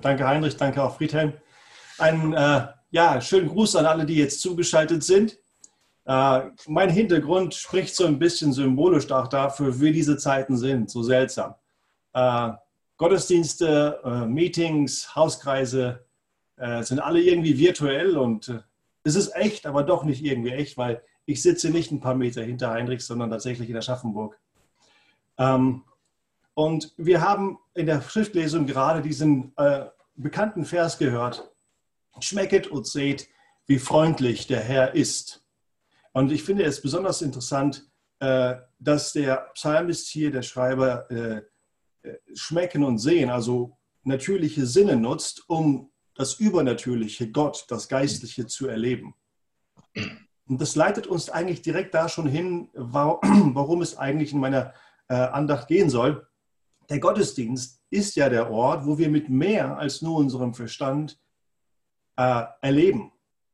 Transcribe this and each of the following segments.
Danke Heinrich, danke auch Friedhelm. Einen äh, ja, schönen Gruß an alle, die jetzt zugeschaltet sind. Äh, mein Hintergrund spricht so ein bisschen symbolisch auch dafür, wie diese Zeiten sind, so seltsam. Äh, Gottesdienste, äh, Meetings, Hauskreise äh, sind alle irgendwie virtuell und äh, es ist echt, aber doch nicht irgendwie echt, weil ich sitze nicht ein paar Meter hinter Heinrich, sondern tatsächlich in Aschaffenburg. Ähm, und wir haben in der Schriftlesung gerade diesen äh, bekannten Vers gehört. Schmecket und seht, wie freundlich der Herr ist. Und ich finde es besonders interessant, äh, dass der Psalmist hier, der Schreiber, äh, äh, schmecken und sehen, also natürliche Sinne nutzt, um das Übernatürliche, Gott, das Geistliche zu erleben. Und das leitet uns eigentlich direkt da schon hin, warum es eigentlich in meiner Andacht gehen soll. Der Gottesdienst ist ja der Ort, wo wir mit mehr als nur unserem Verstand äh, erleben.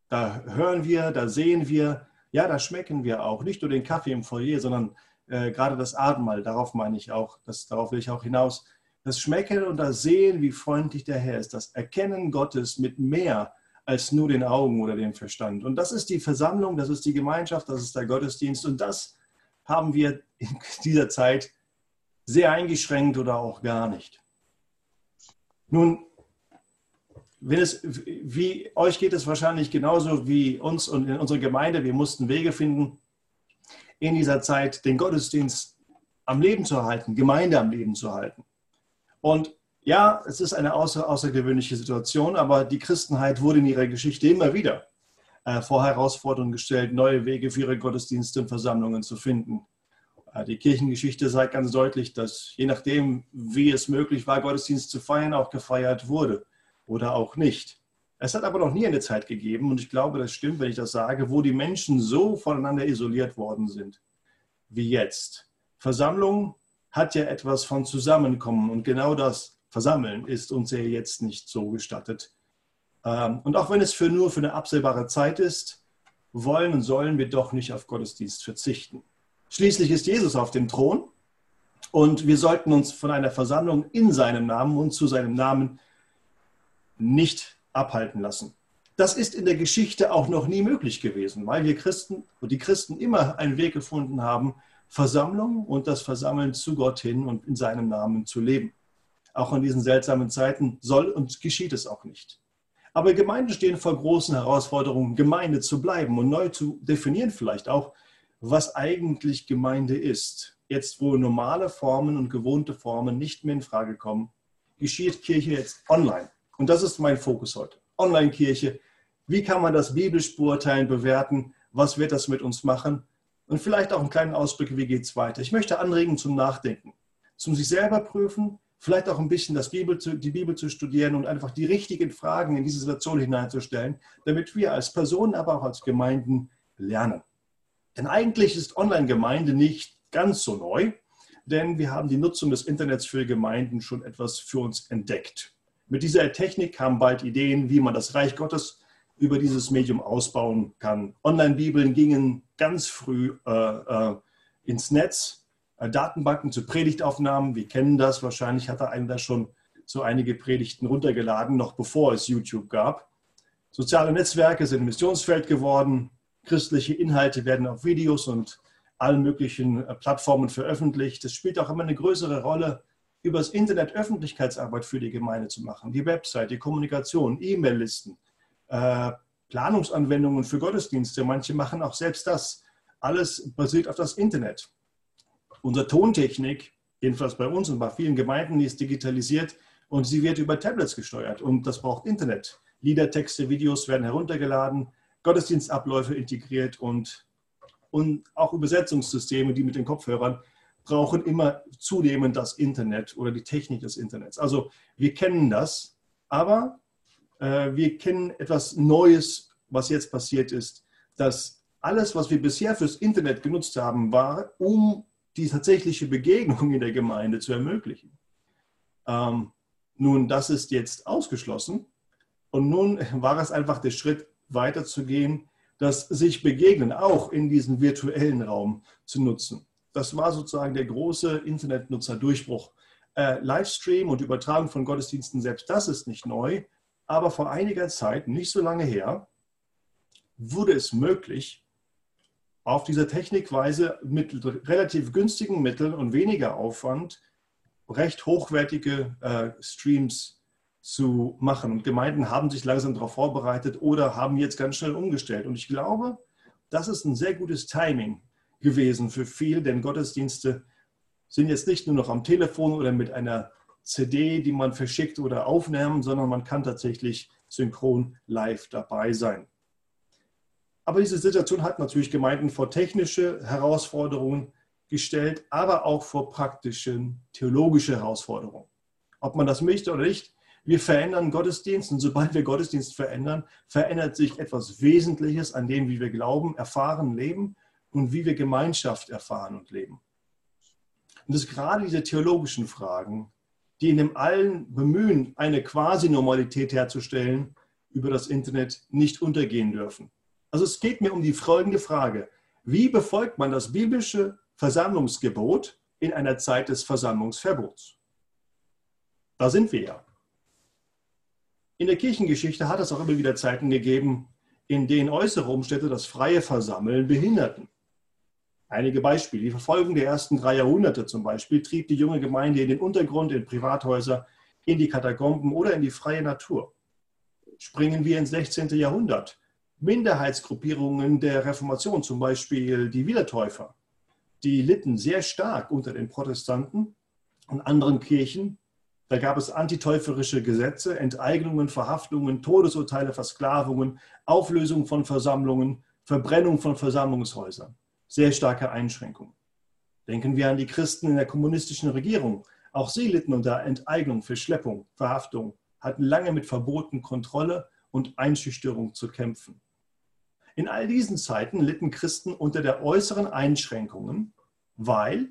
Da hören wir, da sehen wir, ja, da schmecken wir auch. Nicht nur den Kaffee im Foyer, sondern äh, gerade das Abendmahl, darauf meine ich auch, das, darauf will ich auch hinaus. Das Schmecken und das Sehen, wie freundlich der Herr ist, das Erkennen Gottes mit mehr als nur den Augen oder dem Verstand. Und das ist die Versammlung, das ist die Gemeinschaft, das ist der Gottesdienst. Und das haben wir in dieser Zeit sehr eingeschränkt oder auch gar nicht. Nun, wenn es, wie euch geht es wahrscheinlich genauso wie uns und in unserer Gemeinde. Wir mussten Wege finden, in dieser Zeit den Gottesdienst am Leben zu halten, Gemeinde am Leben zu halten. Und ja, es ist eine außer, außergewöhnliche Situation, aber die Christenheit wurde in ihrer Geschichte immer wieder äh, vor Herausforderungen gestellt, neue Wege für ihre Gottesdienste und Versammlungen zu finden. Äh, die Kirchengeschichte sagt ganz deutlich, dass je nachdem, wie es möglich war, Gottesdienst zu feiern, auch gefeiert wurde oder auch nicht. Es hat aber noch nie eine Zeit gegeben, und ich glaube, das stimmt, wenn ich das sage, wo die Menschen so voneinander isoliert worden sind wie jetzt. Versammlung hat ja etwas von Zusammenkommen und genau das Versammeln ist uns ja jetzt nicht so gestattet. Ähm, und auch wenn es für nur für eine absehbare Zeit ist, wollen und sollen wir doch nicht auf Gottesdienst verzichten. Schließlich ist Jesus auf dem Thron und wir sollten uns von einer Versammlung in seinem Namen und zu seinem Namen nicht abhalten lassen. Das ist in der Geschichte auch noch nie möglich gewesen, weil wir Christen und die Christen immer einen Weg gefunden haben, Versammlung und das Versammeln zu Gott hin und in seinem Namen zu leben. Auch in diesen seltsamen Zeiten soll und geschieht es auch nicht. Aber Gemeinden stehen vor großen Herausforderungen, Gemeinde zu bleiben und neu zu definieren vielleicht auch, was eigentlich Gemeinde ist. Jetzt, wo normale Formen und gewohnte Formen nicht mehr in Frage kommen, geschieht Kirche jetzt online. Und das ist mein Fokus heute. Online-Kirche. Wie kann man das biblisch beurteilen, bewerten? Was wird das mit uns machen? Und vielleicht auch einen kleinen Ausblick, wie geht es weiter? Ich möchte anregen zum Nachdenken, zum sich selber prüfen, vielleicht auch ein bisschen das Bibel zu, die Bibel zu studieren und einfach die richtigen Fragen in diese Situation hineinzustellen, damit wir als Personen, aber auch als Gemeinden lernen. Denn eigentlich ist Online-Gemeinde nicht ganz so neu, denn wir haben die Nutzung des Internets für Gemeinden schon etwas für uns entdeckt. Mit dieser Technik kamen bald Ideen, wie man das Reich Gottes über dieses Medium ausbauen kann. Online-Bibeln gingen ganz früh äh, äh, ins Netz, äh, Datenbanken zu Predigtaufnahmen. Wir kennen das, wahrscheinlich hat da einer da schon so einige Predigten runtergeladen, noch bevor es YouTube gab. Soziale Netzwerke sind Missionsfeld geworden. Christliche Inhalte werden auf Videos und allen möglichen äh, Plattformen veröffentlicht. Es spielt auch immer eine größere Rolle, über das Internet Öffentlichkeitsarbeit für die Gemeinde zu machen. Die Website, die Kommunikation, E-Mail-Listen, äh, Planungsanwendungen für Gottesdienste. Manche machen auch selbst das. Alles basiert auf das Internet. Unsere Tontechnik, jedenfalls bei uns und bei vielen Gemeinden, ist digitalisiert und sie wird über Tablets gesteuert und das braucht Internet. Lieder, Texte, Videos werden heruntergeladen. Gottesdienstabläufe integriert und, und auch Übersetzungssysteme, die mit den Kopfhörern brauchen immer zunehmend das Internet oder die Technik des Internets. Also wir kennen das, aber äh, wir kennen etwas Neues, was jetzt passiert ist, dass alles, was wir bisher fürs Internet genutzt haben, war, um die tatsächliche Begegnung in der Gemeinde zu ermöglichen. Ähm, nun, das ist jetzt ausgeschlossen. Und nun war es einfach der Schritt, weiterzugehen, das sich begegnen auch in diesem virtuellen Raum zu nutzen. Das war sozusagen der große Internetnutzer-Durchbruch Äh, Livestream und Übertragung von Gottesdiensten, selbst das ist nicht neu. Aber vor einiger Zeit, nicht so lange her, wurde es möglich, auf dieser Technikweise mit relativ günstigen Mitteln und weniger Aufwand recht hochwertige äh, Streams zu machen. Und Gemeinden haben sich langsam darauf vorbereitet oder haben jetzt ganz schnell umgestellt. Und ich glaube, das ist ein sehr gutes Timing gewesen für viele, denn Gottesdienste sind jetzt nicht nur noch am Telefon oder mit einer CD, die man verschickt oder aufnehmen, sondern man kann tatsächlich synchron live dabei sein. Aber diese Situation hat natürlich Gemeinden vor technische Herausforderungen gestellt, aber auch vor praktischen theologische Herausforderungen. Ob man das möchte oder nicht, wir verändern Gottesdienst und sobald wir Gottesdienst verändern, verändert sich etwas Wesentliches an dem, wie wir glauben, erfahren, leben und wie wir Gemeinschaft erfahren und leben. Und ist gerade diese theologischen Fragen, die in dem allen Bemühen, eine Quasi-Normalität herzustellen, über das Internet nicht untergehen dürfen. Also es geht mir um die folgende Frage. Wie befolgt man das biblische Versammlungsgebot in einer Zeit des Versammlungsverbots? Da sind wir ja. In der Kirchengeschichte hat es auch immer wieder Zeiten gegeben, in denen äußere Umstände das freie Versammeln behinderten. Einige Beispiele. Die Verfolgung der ersten drei Jahrhunderte zum Beispiel trieb die junge Gemeinde in den Untergrund, in Privathäuser, in die Katakomben oder in die freie Natur. Springen wir ins 16. Jahrhundert. Minderheitsgruppierungen der Reformation, zum Beispiel die Wiedertäufer, die litten sehr stark unter den Protestanten und anderen Kirchen. Da gab es antitäuferische Gesetze, Enteignungen, Verhaftungen, Todesurteile, Versklavungen, Auflösung von Versammlungen, Verbrennung von Versammlungshäusern. Sehr starke Einschränkungen. Denken wir an die Christen in der kommunistischen Regierung. Auch sie litten unter Enteignung, Verschleppung, Verhaftung, hatten lange mit Verboten, Kontrolle und Einschüchterung zu kämpfen. In all diesen Zeiten litten Christen unter der äußeren Einschränkungen, weil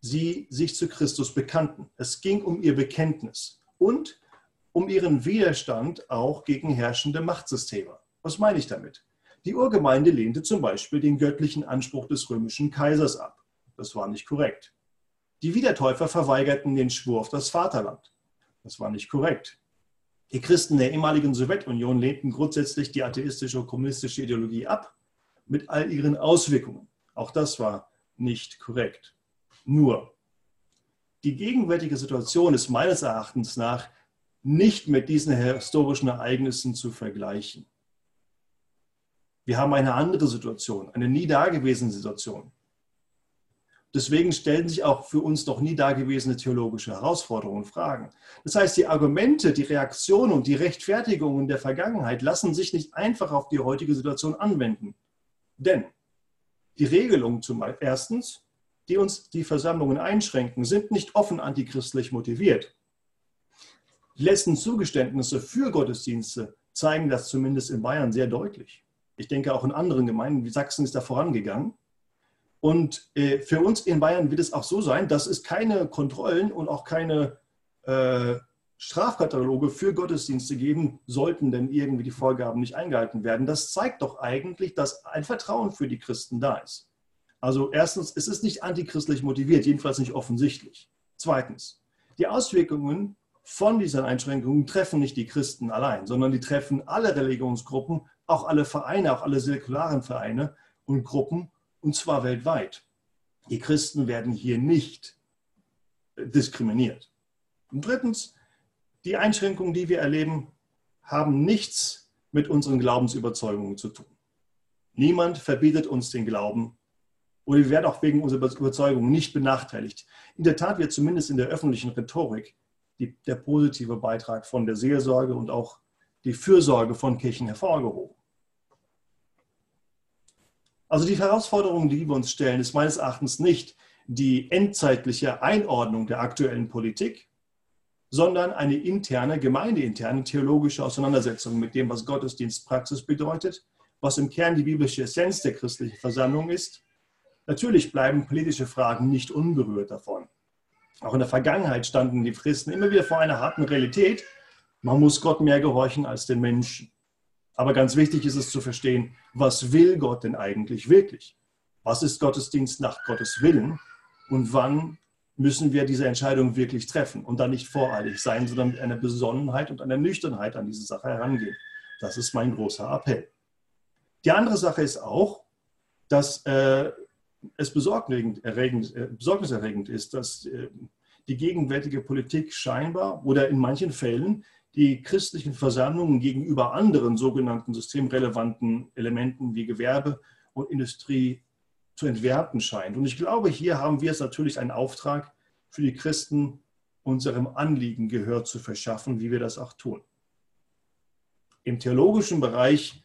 sie sich zu Christus bekannten. Es ging um ihr Bekenntnis und um ihren Widerstand auch gegen herrschende Machtsysteme. Was meine ich damit? Die Urgemeinde lehnte zum Beispiel den göttlichen Anspruch des römischen Kaisers ab. Das war nicht korrekt. Die Wiedertäufer verweigerten den Schwur auf das Vaterland. Das war nicht korrekt. Die Christen der ehemaligen Sowjetunion lehnten grundsätzlich die atheistische und kommunistische Ideologie ab, mit all ihren Auswirkungen. Auch das war nicht korrekt. Nur, die gegenwärtige Situation ist meines Erachtens nach nicht mit diesen historischen Ereignissen zu vergleichen. Wir haben eine andere Situation, eine nie dagewesene Situation. Deswegen stellen sich auch für uns noch nie dagewesene theologische Herausforderungen und Fragen. Das heißt, die Argumente, die Reaktionen und die Rechtfertigungen der Vergangenheit lassen sich nicht einfach auf die heutige Situation anwenden. Denn die Regelungen zum erstens, die uns die Versammlungen einschränken, sind nicht offen antichristlich motiviert. Die letzten Zugeständnisse für Gottesdienste zeigen das zumindest in Bayern sehr deutlich. Ich denke auch in anderen Gemeinden wie Sachsen ist da vorangegangen. Und äh, für uns in Bayern wird es auch so sein, dass es keine Kontrollen und auch keine äh, Strafkataloge für Gottesdienste geben sollten, denn irgendwie die Vorgaben nicht eingehalten werden. Das zeigt doch eigentlich, dass ein Vertrauen für die Christen da ist. Also erstens, es ist nicht antichristlich motiviert, jedenfalls nicht offensichtlich. Zweitens, die Auswirkungen von diesen Einschränkungen treffen nicht die Christen allein, sondern die treffen alle Religionsgruppen, auch alle Vereine, auch alle säkularen Vereine und Gruppen und zwar weltweit. Die Christen werden hier nicht diskriminiert. Und drittens, die Einschränkungen, die wir erleben, haben nichts mit unseren Glaubensüberzeugungen zu tun. Niemand verbietet uns den Glauben und wir werden auch wegen unserer Überzeugungen nicht benachteiligt. In der Tat wird zumindest in der öffentlichen Rhetorik die, der positive Beitrag von der Seelsorge und auch die Fürsorge von Kirchen hervorgehoben. Also die Herausforderung, die wir uns stellen, ist meines Erachtens nicht die endzeitliche Einordnung der aktuellen Politik, sondern eine interne, gemeindeinterne theologische Auseinandersetzung mit dem, was Gottesdienstpraxis bedeutet, was im Kern die biblische Essenz der christlichen Versammlung ist. Natürlich bleiben politische Fragen nicht unberührt davon. Auch in der Vergangenheit standen die Christen immer wieder vor einer harten Realität. Man muss Gott mehr gehorchen als den Menschen. Aber ganz wichtig ist es zu verstehen, was will Gott denn eigentlich wirklich? Was ist Gottesdienst nach Gottes Willen? Und wann müssen wir diese Entscheidung wirklich treffen und dann nicht voreilig sein, sondern mit einer Besonnenheit und einer Nüchternheit an diese Sache herangehen. Das ist mein großer Appell. Die andere Sache ist auch, dass äh, es besorgniserregend, äh, besorgniserregend ist, dass äh, die gegenwärtige Politik scheinbar oder in manchen Fällen die christlichen Versammlungen gegenüber anderen sogenannten systemrelevanten Elementen wie Gewerbe und Industrie zu entwerten scheint. Und ich glaube, hier haben wir es natürlich einen Auftrag für die Christen, unserem Anliegen Gehör zu verschaffen, wie wir das auch tun. Im theologischen Bereich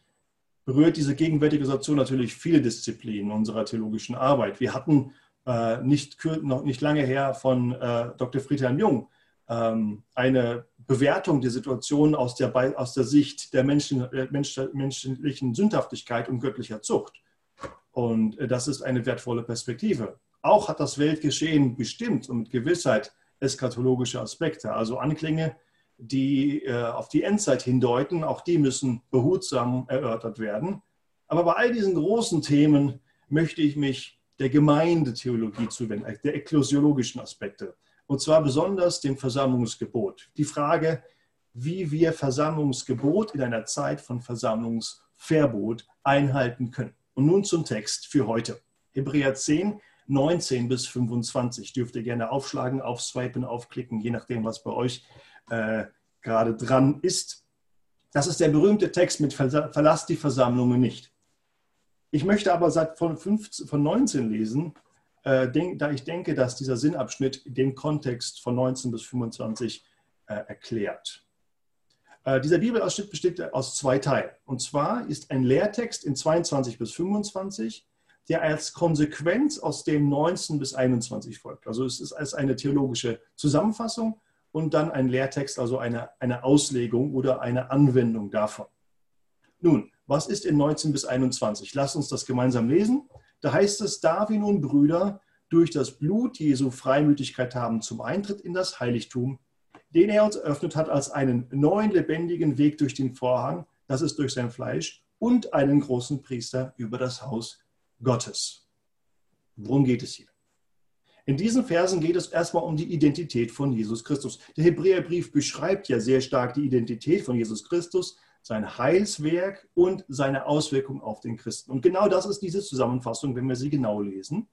berührt diese gegenwärtige Situation natürlich viele Disziplinen unserer theologischen Arbeit. Wir hatten äh, nicht, noch nicht lange her von äh, Dr. Friedhelm Jung ähm, eine Bewertung der Situation aus der, aus der Sicht der Menschen, äh, Mensch, menschlichen Sündhaftigkeit und göttlicher Zucht. Und äh, das ist eine wertvolle Perspektive. Auch hat das Weltgeschehen bestimmt und mit Gewissheit eskatologische Aspekte, also Anklänge, die äh, auf die Endzeit hindeuten. Auch die müssen behutsam erörtert werden. Aber bei all diesen großen Themen möchte ich mich der Gemeindetheologie zuwenden, der ekklesiologischen Aspekte. Und zwar besonders dem Versammlungsgebot. Die Frage, wie wir Versammlungsgebot in einer Zeit von Versammlungsverbot einhalten können. Und nun zum Text für heute. Hebräer 10, 19 bis 25. Dürft ihr gerne aufschlagen, aufswipen, aufklicken, je nachdem, was bei euch äh, gerade dran ist. Das ist der berühmte Text mit Verlass die Versammlungen nicht. Ich möchte aber seit von, 15, von 19 lesen, äh, denk, da ich denke, dass dieser Sinnabschnitt den Kontext von 19 bis 25 äh, erklärt. Äh, dieser Bibelausschnitt besteht aus zwei Teilen. Und zwar ist ein Lehrtext in 22 bis 25, der als Konsequenz aus dem 19 bis 21 folgt. Also es ist als eine theologische Zusammenfassung und dann ein Lehrtext, also eine, eine Auslegung oder eine Anwendung davon. Nun, was ist in 19 bis 21? Lass uns das gemeinsam lesen. Da heißt es, da wir nun Brüder durch das Blut Jesu Freimütigkeit haben zum Eintritt in das Heiligtum, den er uns eröffnet hat als einen neuen lebendigen Weg durch den Vorhang, das ist durch sein Fleisch, und einen großen Priester über das Haus Gottes. Worum geht es hier? In diesen Versen geht es erstmal um die Identität von Jesus Christus. Der Hebräerbrief beschreibt ja sehr stark die Identität von Jesus Christus, sein Heilswerk und seine Auswirkung auf den Christen. Und genau das ist diese Zusammenfassung, wenn wir sie genau lesen.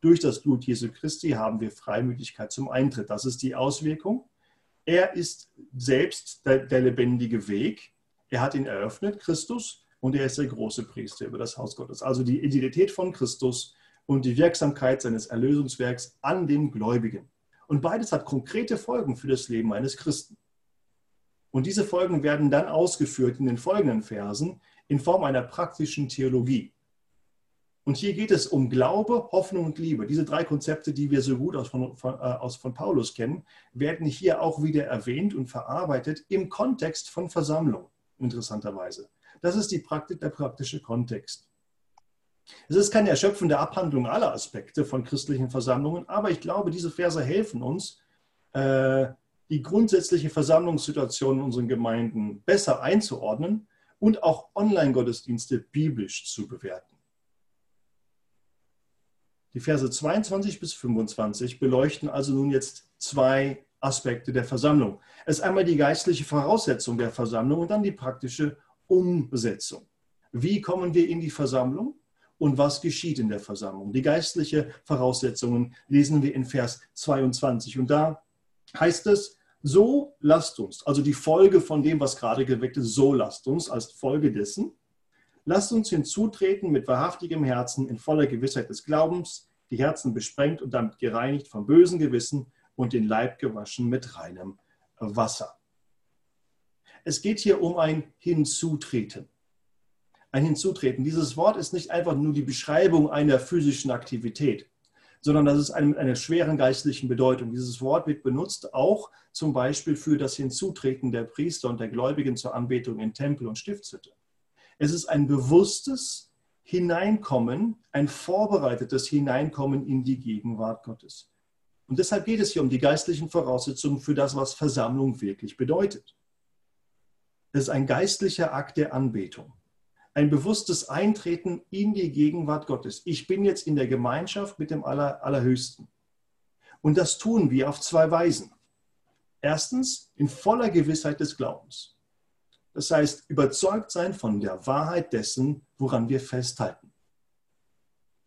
Durch das Blut Jesu Christi haben wir Freimütigkeit zum Eintritt. Das ist die Auswirkung. Er ist selbst der, der lebendige Weg. Er hat ihn eröffnet, Christus, und er ist der große Priester über das Haus Gottes. Also die Identität von Christus und die Wirksamkeit seines Erlösungswerks an den Gläubigen. Und beides hat konkrete Folgen für das Leben eines Christen. Und diese Folgen werden dann ausgeführt in den folgenden Versen in Form einer praktischen Theologie. Und hier geht es um Glaube, Hoffnung und Liebe. Diese drei Konzepte, die wir so gut aus von, von, äh, aus von Paulus kennen, werden hier auch wieder erwähnt und verarbeitet im Kontext von Versammlung, interessanterweise. Das ist die Praktik, der praktische Kontext. Es ist keine erschöpfende Abhandlung aller Aspekte von christlichen Versammlungen, aber ich glaube, diese Verse helfen uns, äh, die grundsätzliche Versammlungssituation in unseren Gemeinden besser einzuordnen und auch Online-Gottesdienste biblisch zu bewerten. Die Verse 22 bis 25 beleuchten also nun jetzt zwei Aspekte der Versammlung. Es ist einmal die geistliche Voraussetzung der Versammlung und dann die praktische Umsetzung. Wie kommen wir in die Versammlung? Und was geschieht in der Versammlung. Die geistlichen Voraussetzungen lesen wir in Vers 22. Und da heißt es, so lasst uns, also die Folge von dem, was gerade geweckt ist, so lasst uns als Folge dessen, lasst uns hinzutreten mit wahrhaftigem Herzen in voller Gewissheit des Glaubens, die Herzen besprengt und damit gereinigt vom bösen Gewissen und den Leib gewaschen mit reinem Wasser. Es geht hier um ein Hinzutreten ein Hinzutreten. Dieses Wort ist nicht einfach nur die Beschreibung einer physischen Aktivität, sondern das ist eine, mit einer schweren geistlichen Bedeutung. Dieses Wort wird benutzt auch zum Beispiel für das Hinzutreten der Priester und der Gläubigen zur Anbetung in Tempel und Stiftshütte. Es ist ein bewusstes Hineinkommen, ein vorbereitetes Hineinkommen in die Gegenwart Gottes. Und deshalb geht es hier um die geistlichen Voraussetzungen für das, was Versammlung wirklich bedeutet. Es ist ein geistlicher Akt der Anbetung ein bewusstes Eintreten in die Gegenwart Gottes. Ich bin jetzt in der Gemeinschaft mit dem Aller, Allerhöchsten. Und das tun wir auf zwei Weisen. Erstens in voller Gewissheit des Glaubens. Das heißt, überzeugt sein von der Wahrheit dessen, woran wir festhalten.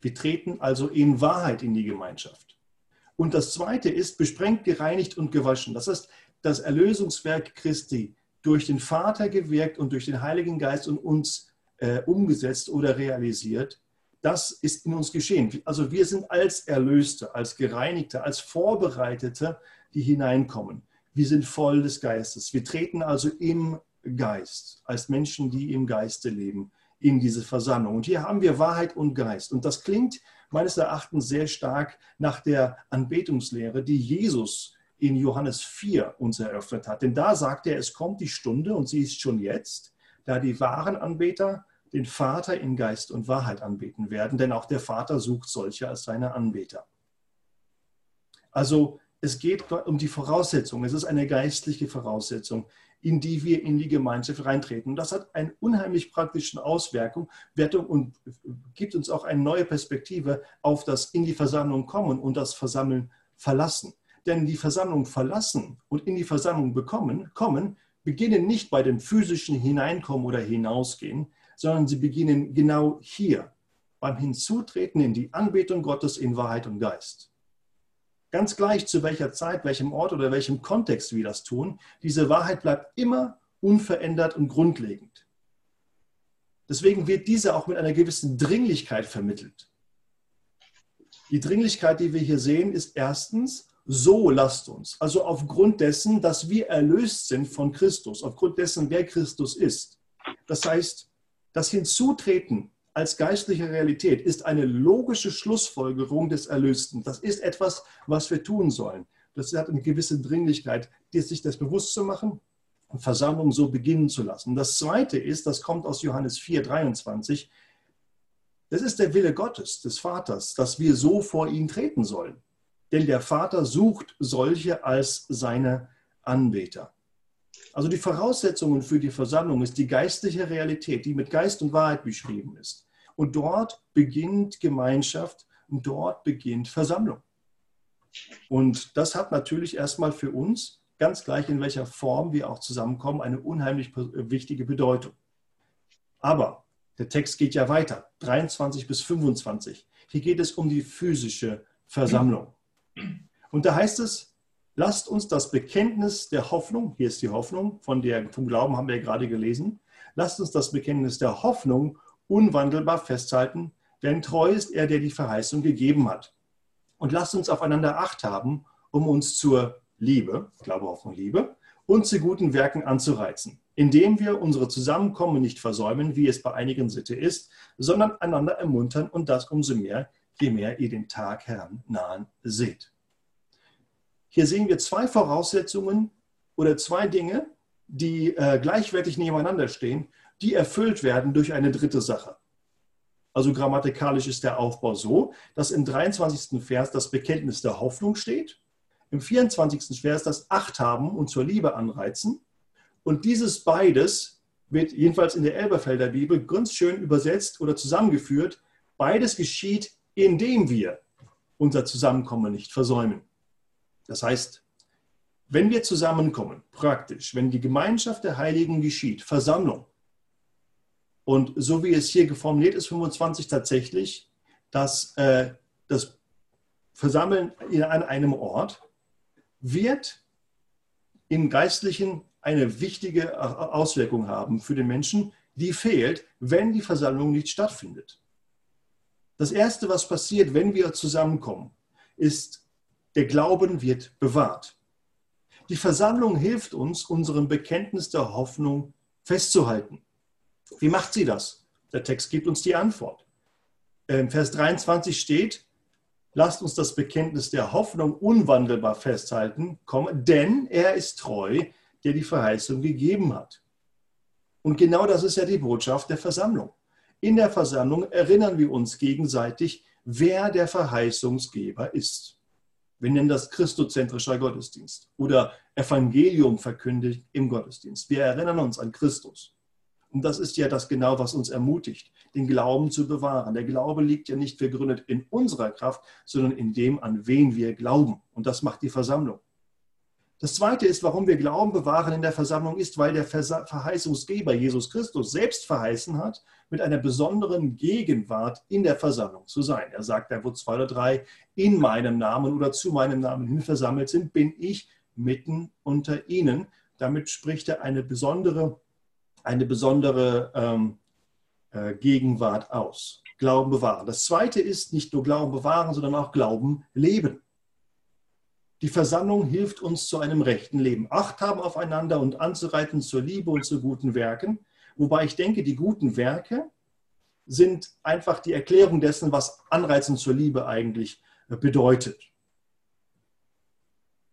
Wir treten also in Wahrheit in die Gemeinschaft. Und das Zweite ist besprengt, gereinigt und gewaschen. Das heißt, das Erlösungswerk Christi durch den Vater gewirkt und durch den Heiligen Geist und uns äh, umgesetzt oder realisiert, das ist in uns geschehen. Also wir sind als Erlöste, als Gereinigte, als Vorbereitete, die hineinkommen. Wir sind voll des Geistes. Wir treten also im Geist, als Menschen, die im Geiste leben, in diese Versammlung. Und hier haben wir Wahrheit und Geist. Und das klingt meines Erachtens sehr stark nach der Anbetungslehre, die Jesus in Johannes 4 uns eröffnet hat. Denn da sagt er, es kommt die Stunde und sie ist schon jetzt, da die wahren Anbeter den Vater in Geist und Wahrheit anbeten werden, denn auch der Vater sucht solche als seine Anbeter. Also es geht um die Voraussetzung, es ist eine geistliche Voraussetzung, in die wir in die Gemeinschaft reintreten. Und das hat eine unheimlich praktische Auswirkung und gibt uns auch eine neue Perspektive auf das in die Versammlung kommen und das Versammeln verlassen. Denn die Versammlung verlassen und in die Versammlung bekommen, kommen, beginnen nicht bei dem physischen Hineinkommen oder Hinausgehen, sondern sie beginnen genau hier, beim Hinzutreten in die Anbetung Gottes in Wahrheit und Geist. Ganz gleich zu welcher Zeit, welchem Ort oder welchem Kontext wir das tun, diese Wahrheit bleibt immer unverändert und grundlegend. Deswegen wird diese auch mit einer gewissen Dringlichkeit vermittelt. Die Dringlichkeit, die wir hier sehen, ist erstens, so lasst uns. Also aufgrund dessen, dass wir erlöst sind von Christus, aufgrund dessen, wer Christus ist. Das heißt, das Hinzutreten als geistliche Realität ist eine logische Schlussfolgerung des Erlösten. Das ist etwas, was wir tun sollen. Das hat eine gewisse Dringlichkeit, sich das bewusst zu machen und Versammlung so beginnen zu lassen. Das Zweite ist, das kommt aus Johannes 4, 23, das ist der Wille Gottes, des Vaters, dass wir so vor ihn treten sollen. Denn der Vater sucht solche als seine Anbeter. Also die Voraussetzungen für die Versammlung ist die geistliche Realität, die mit Geist und Wahrheit beschrieben ist. Und dort beginnt Gemeinschaft und dort beginnt Versammlung. Und das hat natürlich erstmal für uns, ganz gleich in welcher Form wir auch zusammenkommen, eine unheimlich wichtige Bedeutung. Aber der Text geht ja weiter, 23 bis 25. Hier geht es um die physische Versammlung. Und da heißt es, Lasst uns das Bekenntnis der Hoffnung, hier ist die Hoffnung, von der, vom Glauben haben wir ja gerade gelesen, lasst uns das Bekenntnis der Hoffnung unwandelbar festhalten, denn treu ist er, der die Verheißung gegeben hat. Und lasst uns aufeinander Acht haben, um uns zur Liebe, Glaube, Hoffnung, Liebe, und zu guten Werken anzureizen, indem wir unsere Zusammenkommen nicht versäumen, wie es bei einigen Sitte ist, sondern einander ermuntern und das umso mehr, je mehr ihr den Tag Herrn nahen seht. Hier sehen wir zwei Voraussetzungen oder zwei Dinge, die äh, gleichwertig nebeneinander stehen, die erfüllt werden durch eine dritte Sache. Also grammatikalisch ist der Aufbau so, dass im 23. Vers das Bekenntnis der Hoffnung steht, im 24. Vers das Acht haben und zur Liebe anreizen. Und dieses beides wird jedenfalls in der Elberfelder Bibel ganz schön übersetzt oder zusammengeführt. Beides geschieht, indem wir unser Zusammenkommen nicht versäumen. Das heißt, wenn wir zusammenkommen, praktisch, wenn die Gemeinschaft der Heiligen geschieht, Versammlung, und so wie es hier formuliert ist, 25 tatsächlich, dass äh, das Versammeln an einem Ort wird im Geistlichen eine wichtige Auswirkung haben für den Menschen, die fehlt, wenn die Versammlung nicht stattfindet. Das Erste, was passiert, wenn wir zusammenkommen, ist der Glauben wird bewahrt. Die Versammlung hilft uns, unserem Bekenntnis der Hoffnung festzuhalten. Wie macht sie das? Der Text gibt uns die Antwort. In Vers 23 steht, lasst uns das Bekenntnis der Hoffnung unwandelbar festhalten, denn er ist treu, der die Verheißung gegeben hat. Und genau das ist ja die Botschaft der Versammlung. In der Versammlung erinnern wir uns gegenseitig, wer der Verheißungsgeber ist. Wir nennen das christozentrischer Gottesdienst oder Evangelium verkündigt im Gottesdienst. Wir erinnern uns an Christus. Und das ist ja das genau, was uns ermutigt, den Glauben zu bewahren. Der Glaube liegt ja nicht begründet in unserer Kraft, sondern in dem, an wen wir glauben. Und das macht die Versammlung. Das Zweite ist, warum wir Glauben bewahren in der Versammlung, ist, weil der Verheißungsgeber Jesus Christus selbst verheißen hat, mit einer besonderen Gegenwart in der Versammlung zu sein. Er sagt, da wo zwei oder drei in meinem Namen oder zu meinem Namen hin versammelt sind, bin ich mitten unter ihnen. Damit spricht er eine besondere, eine besondere ähm, äh, Gegenwart aus. Glauben bewahren. Das Zweite ist nicht nur Glauben bewahren, sondern auch Glauben leben. Die Versammlung hilft uns zu einem rechten Leben. Acht haben aufeinander und anzureiten zur Liebe und zu guten Werken. Wobei ich denke, die guten Werke sind einfach die Erklärung dessen, was Anreizen zur Liebe eigentlich bedeutet.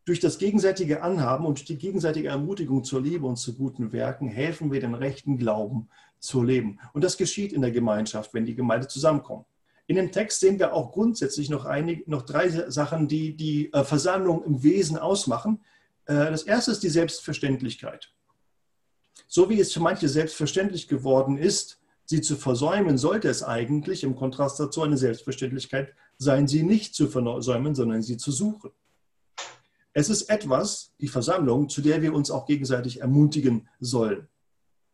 Durch das gegenseitige Anhaben und die gegenseitige Ermutigung zur Liebe und zu guten Werken helfen wir den rechten Glauben zu leben. Und das geschieht in der Gemeinschaft, wenn die Gemeinde zusammenkommt. In dem Text sehen wir auch grundsätzlich noch, einige, noch drei Sachen, die die äh, Versammlung im Wesen ausmachen. Äh, das erste ist die Selbstverständlichkeit. So wie es für manche selbstverständlich geworden ist, sie zu versäumen, sollte es eigentlich im Kontrast dazu eine Selbstverständlichkeit sein, sie nicht zu versäumen, sondern sie zu suchen. Es ist etwas, die Versammlung, zu der wir uns auch gegenseitig ermutigen sollen.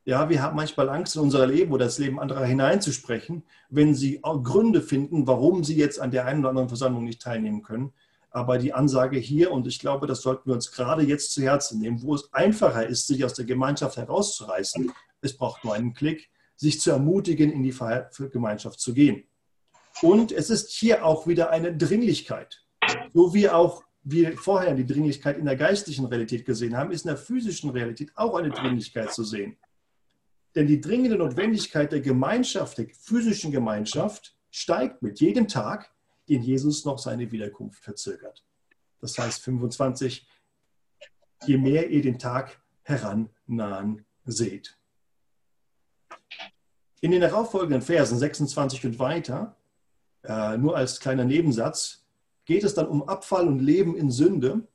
Ja, wir haben manchmal Angst in unser Leben oder das Leben anderer hineinzusprechen, wenn sie Gründe finden, warum sie jetzt an der einen oder anderen Versammlung nicht teilnehmen können. Aber die Ansage hier, und ich glaube, das sollten wir uns gerade jetzt zu Herzen nehmen, wo es einfacher ist, sich aus der Gemeinschaft herauszureißen, es braucht nur einen Klick, sich zu ermutigen, in die Gemeinschaft zu gehen. Und es ist hier auch wieder eine Dringlichkeit. So wie auch wir vorher die Dringlichkeit in der geistlichen Realität gesehen haben, ist in der physischen Realität auch eine Dringlichkeit zu sehen. Denn die dringende Notwendigkeit der Gemeinschaft, der physischen Gemeinschaft, steigt mit jedem Tag, den Jesus noch seine Wiederkunft verzögert. Das heißt 25, je mehr ihr den Tag herannahen seht. In den darauffolgenden Versen 26 und weiter, äh, nur als kleiner Nebensatz, geht es dann um Abfall und Leben in Sünde.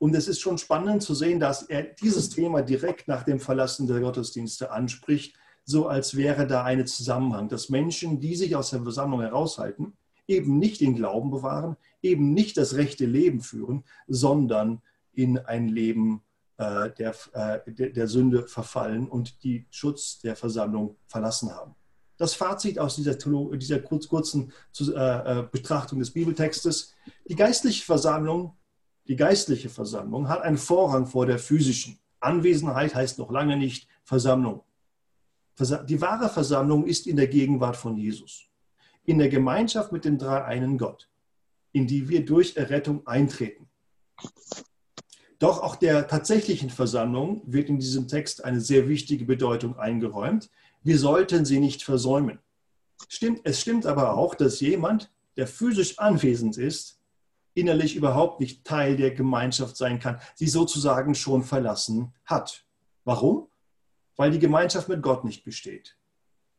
Und es ist schon spannend zu sehen, dass er dieses Thema direkt nach dem Verlassen der Gottesdienste anspricht, so als wäre da ein Zusammenhang, dass Menschen, die sich aus der Versammlung heraushalten, eben nicht den Glauben bewahren, eben nicht das rechte Leben führen, sondern in ein Leben äh, der, äh, der, der Sünde verfallen und die Schutz der Versammlung verlassen haben. Das Fazit aus dieser, dieser kurzen äh, Betrachtung des Bibeltextes, die geistliche Versammlung die geistliche Versammlung hat einen Vorrang vor der physischen. Anwesenheit heißt noch lange nicht Versammlung. Die wahre Versammlung ist in der Gegenwart von Jesus, in der Gemeinschaft mit dem dreieinen Gott, in die wir durch Errettung eintreten. Doch auch der tatsächlichen Versammlung wird in diesem Text eine sehr wichtige Bedeutung eingeräumt. Wir sollten sie nicht versäumen. Stimmt, es stimmt aber auch, dass jemand, der physisch anwesend ist, innerlich überhaupt nicht Teil der Gemeinschaft sein kann, sie sozusagen schon verlassen hat. Warum? Weil die Gemeinschaft mit Gott nicht besteht,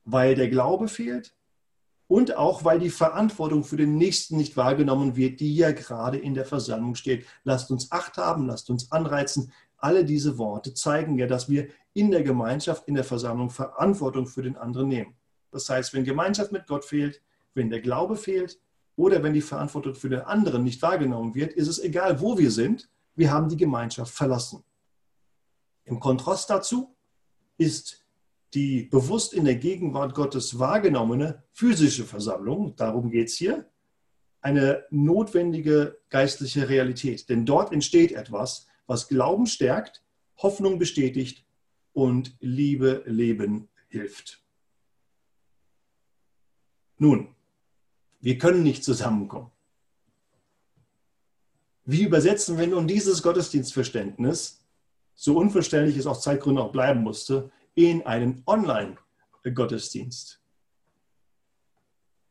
weil der Glaube fehlt und auch weil die Verantwortung für den Nächsten nicht wahrgenommen wird, die ja gerade in der Versammlung steht. Lasst uns Acht haben, lasst uns anreizen. Alle diese Worte zeigen ja, dass wir in der Gemeinschaft, in der Versammlung Verantwortung für den anderen nehmen. Das heißt, wenn Gemeinschaft mit Gott fehlt, wenn der Glaube fehlt, oder wenn die Verantwortung für den anderen nicht wahrgenommen wird, ist es egal, wo wir sind, wir haben die Gemeinschaft verlassen. Im Kontrast dazu ist die bewusst in der Gegenwart Gottes wahrgenommene physische Versammlung, darum geht es hier, eine notwendige geistliche Realität. Denn dort entsteht etwas, was Glauben stärkt, Hoffnung bestätigt und Liebe leben hilft. Nun, wir können nicht zusammenkommen. Wie übersetzen wir nun dieses Gottesdienstverständnis, so unverständlich es aus Zeitgründen auch bleiben musste, in einen Online-Gottesdienst?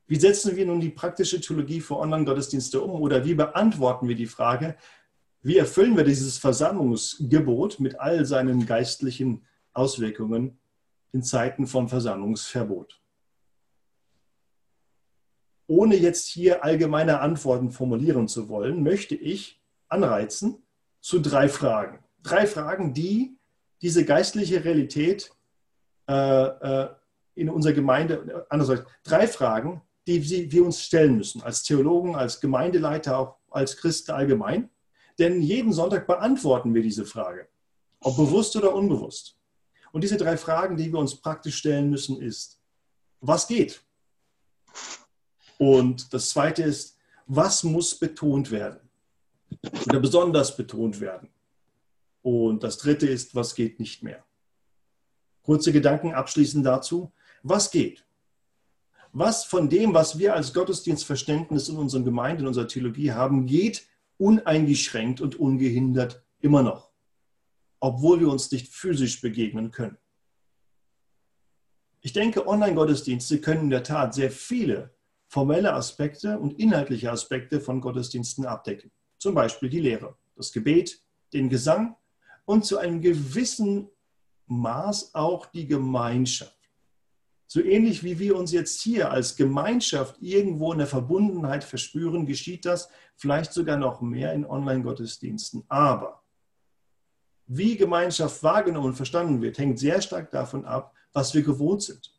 Wie setzen wir nun die praktische Theologie für Online-Gottesdienste um oder wie beantworten wir die Frage, wie erfüllen wir dieses Versammlungsgebot mit all seinen geistlichen Auswirkungen in Zeiten von Versammlungsverbot? Ohne jetzt hier allgemeine Antworten formulieren zu wollen, möchte ich anreizen zu drei Fragen. Drei Fragen, die diese geistliche Realität äh, äh, in unserer Gemeinde, andererseits drei Fragen, die wir uns stellen müssen, als Theologen, als Gemeindeleiter, auch als Christen allgemein. Denn jeden Sonntag beantworten wir diese Frage, ob bewusst oder unbewusst. Und diese drei Fragen, die wir uns praktisch stellen müssen, ist, was geht? Und das zweite ist, was muss betont werden? Oder besonders betont werden? Und das dritte ist, was geht nicht mehr? Kurze Gedanken abschließend dazu. Was geht? Was von dem, was wir als Gottesdienstverständnis in unseren Gemeinden, in unserer Theologie haben, geht uneingeschränkt und ungehindert immer noch, obwohl wir uns nicht physisch begegnen können. Ich denke, Online-Gottesdienste können in der Tat sehr viele formelle Aspekte und inhaltliche Aspekte von Gottesdiensten abdecken. Zum Beispiel die Lehre, das Gebet, den Gesang und zu einem gewissen Maß auch die Gemeinschaft. So ähnlich wie wir uns jetzt hier als Gemeinschaft irgendwo in der Verbundenheit verspüren, geschieht das vielleicht sogar noch mehr in Online-Gottesdiensten. Aber wie Gemeinschaft wahrgenommen und verstanden wird, hängt sehr stark davon ab, was wir gewohnt sind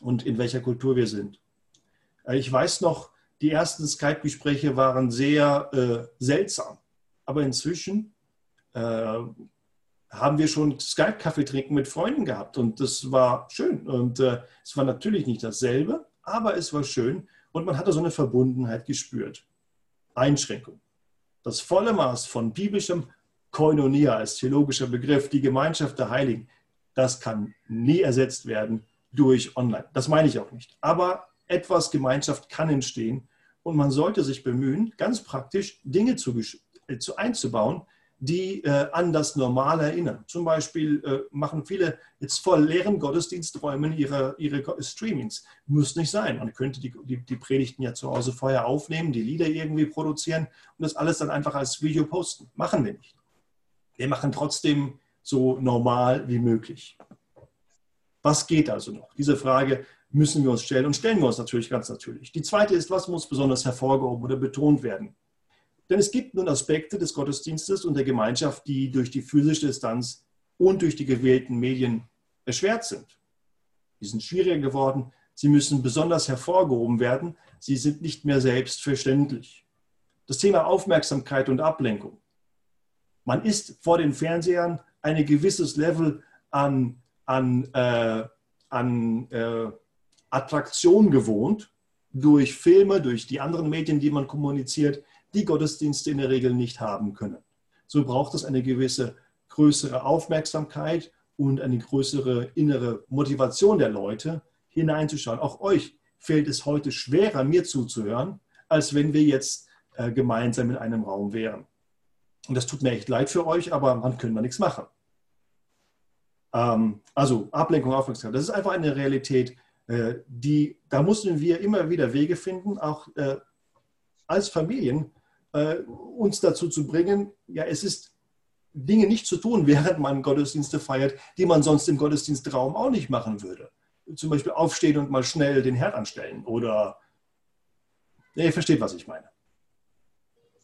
und in welcher Kultur wir sind. Äh, ich weiß noch, die ersten Skype-Gespräche waren sehr äh, seltsam, aber inzwischen äh, haben wir schon Skype-Kaffee trinken mit Freunden gehabt und das war schön. Und äh, es war natürlich nicht dasselbe, aber es war schön und man hatte so eine Verbundenheit gespürt. Einschränkung. Das volle Maß von biblischem Koinonia als theologischer Begriff, die Gemeinschaft der Heiligen, das kann nie ersetzt werden durch Online. Das meine ich auch nicht. Aber etwas Gemeinschaft kann entstehen und man sollte sich bemühen, ganz praktisch Dinge zu, äh, zu einzubauen, die äh, an das Normale erinnern. Zum Beispiel äh, machen viele jetzt voll leeren Gottesdiensträumen ihre, ihre Streamings. Muss nicht sein. Man könnte die, die, die, Predigten ja zu Hause vorher aufnehmen, die Lieder irgendwie produzieren und das alles dann einfach als Video posten. Machen wir nicht. Wir machen trotzdem so normal wie möglich. Was geht also noch? Diese Frage müssen wir uns stellen und stellen wir uns natürlich ganz natürlich. Die zweite ist, was muss besonders hervorgehoben oder betont werden? Denn es gibt nun Aspekte des Gottesdienstes und der Gemeinschaft, die durch die physische Distanz und durch die gewählten Medien erschwert sind. Die sind schwieriger geworden. Sie müssen besonders hervorgehoben werden. Sie sind nicht mehr selbstverständlich. Das Thema Aufmerksamkeit und Ablenkung. Man ist vor den Fernsehern ein gewisses Level an, an, äh, an äh, Attraktion gewohnt durch Filme, durch die anderen Medien, die man kommuniziert die Gottesdienste in der Regel nicht haben können. So braucht es eine gewisse größere Aufmerksamkeit und eine größere innere Motivation der Leute, hineinzuschauen. Auch euch fällt es heute schwerer, mir zuzuhören, als wenn wir jetzt äh, gemeinsam in einem Raum wären. Und das tut mir echt leid für euch, aber man können da nichts machen. Ähm, also Ablenkung, Aufmerksamkeit, das ist einfach eine Realität, die, da mussten wir immer wieder Wege finden, auch äh, als Familien äh, uns dazu zu bringen, ja, es ist Dinge nicht zu tun, während man Gottesdienste feiert, die man sonst im Gottesdienstraum auch nicht machen würde. Zum Beispiel aufstehen und mal schnell den Herd anstellen oder, ja, ihr versteht, was ich meine.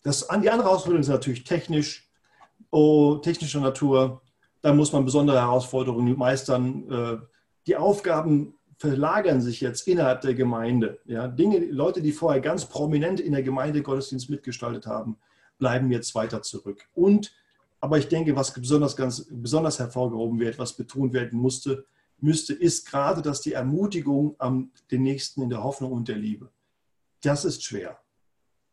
Das, die andere Herausforderung ist natürlich technisch, oh, technischer Natur. Da muss man besondere Herausforderungen meistern. Äh, die Aufgaben verlagern sich jetzt innerhalb der Gemeinde. Ja, Dinge, Leute, die vorher ganz prominent in der Gemeinde Gottesdienst mitgestaltet haben, bleiben jetzt weiter zurück. Und, aber ich denke, was besonders, ganz, besonders hervorgehoben wird, was betont werden musste, müsste, ist gerade, dass die Ermutigung am den Nächsten in der Hoffnung und der Liebe. Das ist schwer.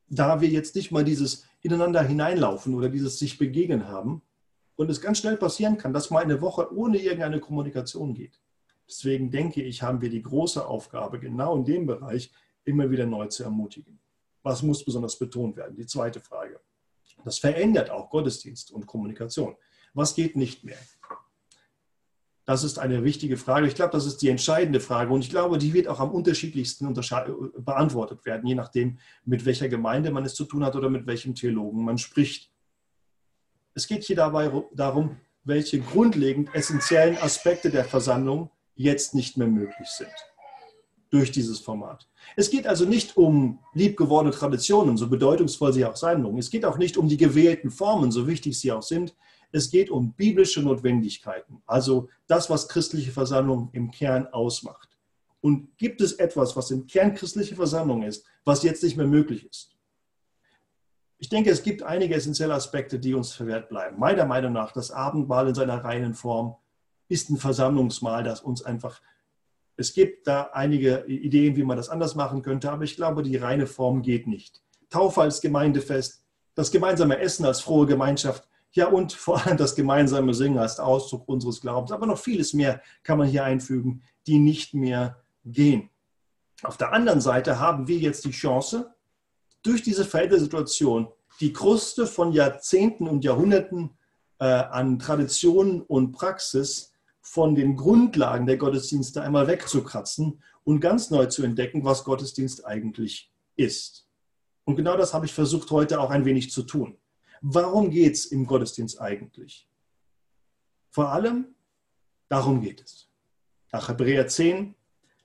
Da wir jetzt nicht mal dieses ineinander hineinlaufen oder dieses sich begegnen haben und es ganz schnell passieren kann, dass mal eine Woche ohne irgendeine Kommunikation geht Deswegen denke ich, haben wir die große Aufgabe, genau in dem Bereich immer wieder neu zu ermutigen. Was muss besonders betont werden? Die zweite Frage. Das verändert auch Gottesdienst und Kommunikation. Was geht nicht mehr? Das ist eine wichtige Frage. Ich glaube, das ist die entscheidende Frage. Und ich glaube, die wird auch am unterschiedlichsten beantwortet werden, je nachdem, mit welcher Gemeinde man es zu tun hat oder mit welchem Theologen man spricht. Es geht hier dabei darum, welche grundlegend essentiellen Aspekte der Versammlung jetzt nicht mehr möglich sind durch dieses Format. Es geht also nicht um liebgewordene Traditionen, so bedeutungsvoll sie auch sein mögen. Es geht auch nicht um die gewählten Formen, so wichtig sie auch sind. Es geht um biblische Notwendigkeiten, also das, was christliche Versammlung im Kern ausmacht. Und gibt es etwas, was im Kern christliche Versammlung ist, was jetzt nicht mehr möglich ist? Ich denke, es gibt einige essentielle Aspekte, die uns verwehrt bleiben. Meiner Meinung nach, das Abendmahl in seiner reinen Form ist ein Versammlungsmahl, das uns einfach, es gibt da einige Ideen, wie man das anders machen könnte, aber ich glaube, die reine Form geht nicht. Taufe als Gemeindefest, das gemeinsame Essen als frohe Gemeinschaft, ja und vor allem das gemeinsame Singen als Ausdruck unseres Glaubens. Aber noch vieles mehr kann man hier einfügen, die nicht mehr gehen. Auf der anderen Seite haben wir jetzt die Chance, durch diese Verhältnissituation die Kruste von Jahrzehnten und Jahrhunderten äh, an Traditionen und Praxis von den Grundlagen der Gottesdienste einmal wegzukratzen und ganz neu zu entdecken, was Gottesdienst eigentlich ist. Und genau das habe ich versucht heute auch ein wenig zu tun. Warum geht es im Gottesdienst eigentlich? Vor allem, darum geht es. Nach Hebräer 10,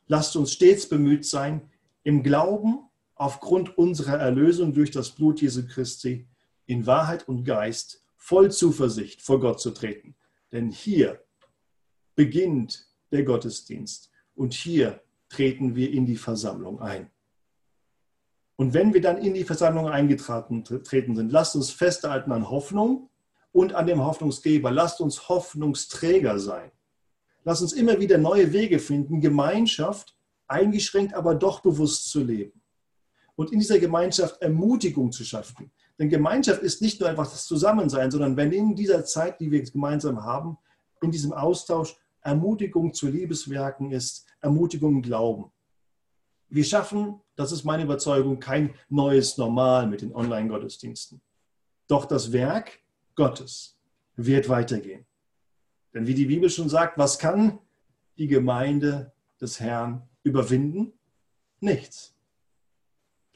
lasst uns stets bemüht sein, im Glauben aufgrund unserer Erlösung durch das Blut Jesu Christi in Wahrheit und Geist voll Zuversicht vor Gott zu treten. Denn hier beginnt der Gottesdienst und hier treten wir in die Versammlung ein. Und wenn wir dann in die Versammlung eingetreten sind, lasst uns festhalten an Hoffnung und an dem Hoffnungsgeber. Lasst uns Hoffnungsträger sein. Lasst uns immer wieder neue Wege finden, Gemeinschaft eingeschränkt, aber doch bewusst zu leben. Und in dieser Gemeinschaft Ermutigung zu schaffen. Denn Gemeinschaft ist nicht nur einfach das Zusammensein, sondern wenn in dieser Zeit, die wir gemeinsam haben, in diesem Austausch Ermutigung zu Liebeswerken ist, Ermutigung im Glauben. Wir schaffen, das ist meine Überzeugung, kein neues Normal mit den Online-Gottesdiensten. Doch das Werk Gottes wird weitergehen. Denn wie die Bibel schon sagt, was kann die Gemeinde des Herrn überwinden? Nichts.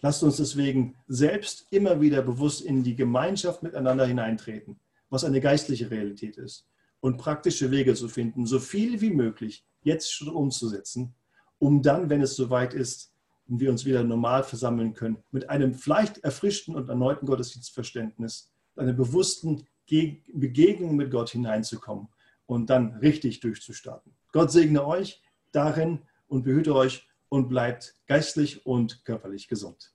Lasst uns deswegen selbst immer wieder bewusst in die Gemeinschaft miteinander hineintreten, was eine geistliche Realität ist, und praktische Wege zu finden, so viel wie möglich jetzt schon umzusetzen, um dann, wenn es soweit ist und wir uns wieder normal versammeln können, mit einem vielleicht erfrischten und erneuten Gottesdienstverständnis, einer bewussten Begegnung mit Gott hineinzukommen und dann richtig durchzustarten. Gott segne euch darin und behüte euch und bleibt geistlich und körperlich gesund.